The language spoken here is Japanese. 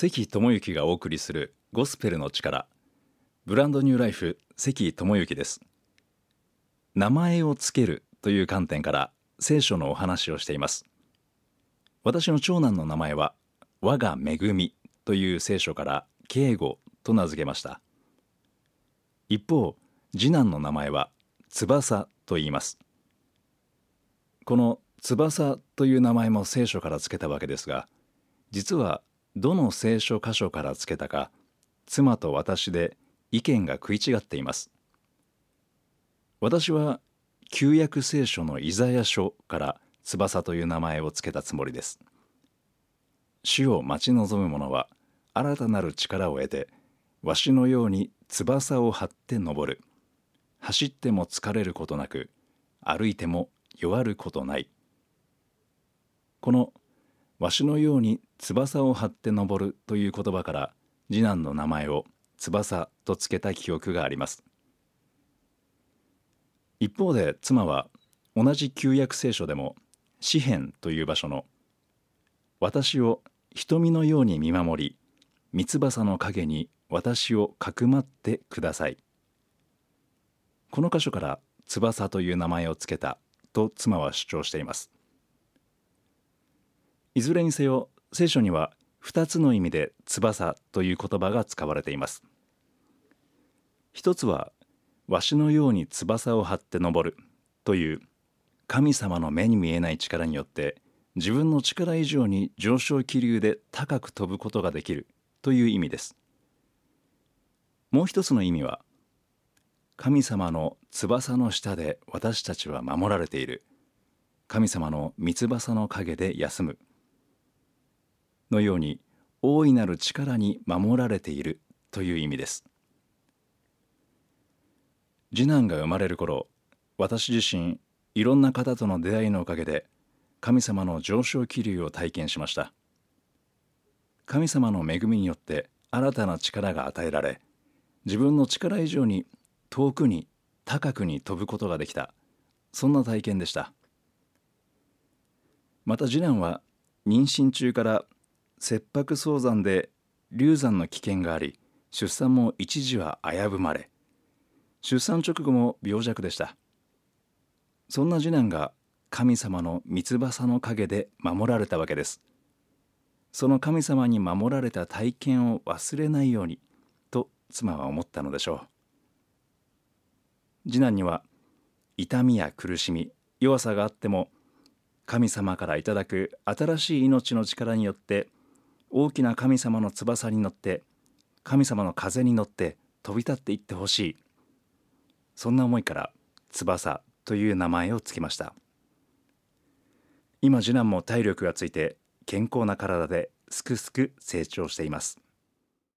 関智之がお送りするゴスペルの力。ブランドニューライフ関智之です。名前をつけるという観点から聖書のお話をしています。私の長男の名前は我が恵みという聖書から敬語と名付けました。一方次男の名前は翼と言います。この翼という名前も聖書から付けたわけですが実はどの聖書箇所から付けたか妻と私で意見が食い違っています。私は旧約聖書のイザヤ書から翼という名前を付けたつもりです。主を待ち望む者は新たなる力を得てわしのように翼を張って登る。走っても疲れることなく歩いても弱ることない。このわしのように翼を張って登るという言葉から次男の名前を翼と付けた記憶があります。一方で妻は同じ旧約聖書でも詩篇という場所の私を瞳のように見守り三翼の陰に私をかくまってください。この箇所から翼という名前を付けたと妻は主張しています。いずれにせよ聖書には2つの意味で翼という言葉が使われています。一つはわしのように翼を張って登るという神様の目に見えない力によって自分の力以上に上昇気流で高く飛ぶことができるという意味です。もう一つの意味は神様の翼の下で私たちは守られている。神様の三翼の陰で休む。のように大いなる力に守られているという意味です。次男が生まれる頃私自身いろんな方との出会いのおかげで神様の上昇気流を体験しました。神様の恵みによって新たな力が与えられ自分の力以上に遠くに高くに飛ぶことができた。そんな体験でした。また次男は妊娠中から切迫早産で流産の危険があり出産も一時は危ぶまれ出産直後も病弱でした。そんな次男が神様の三翼の陰で守られたわけです。その神様に守られた体験を忘れないようにと妻は思ったのでしょう。次男には痛みや苦しみ弱さがあっても神様からいただく新しい命の力によって大きな神様の翼に乗って神様の風に乗って飛び立っていってほしい。そんな思いから翼という名前を付けました。今次男も体力がついて健康な体ですくすく成長しています。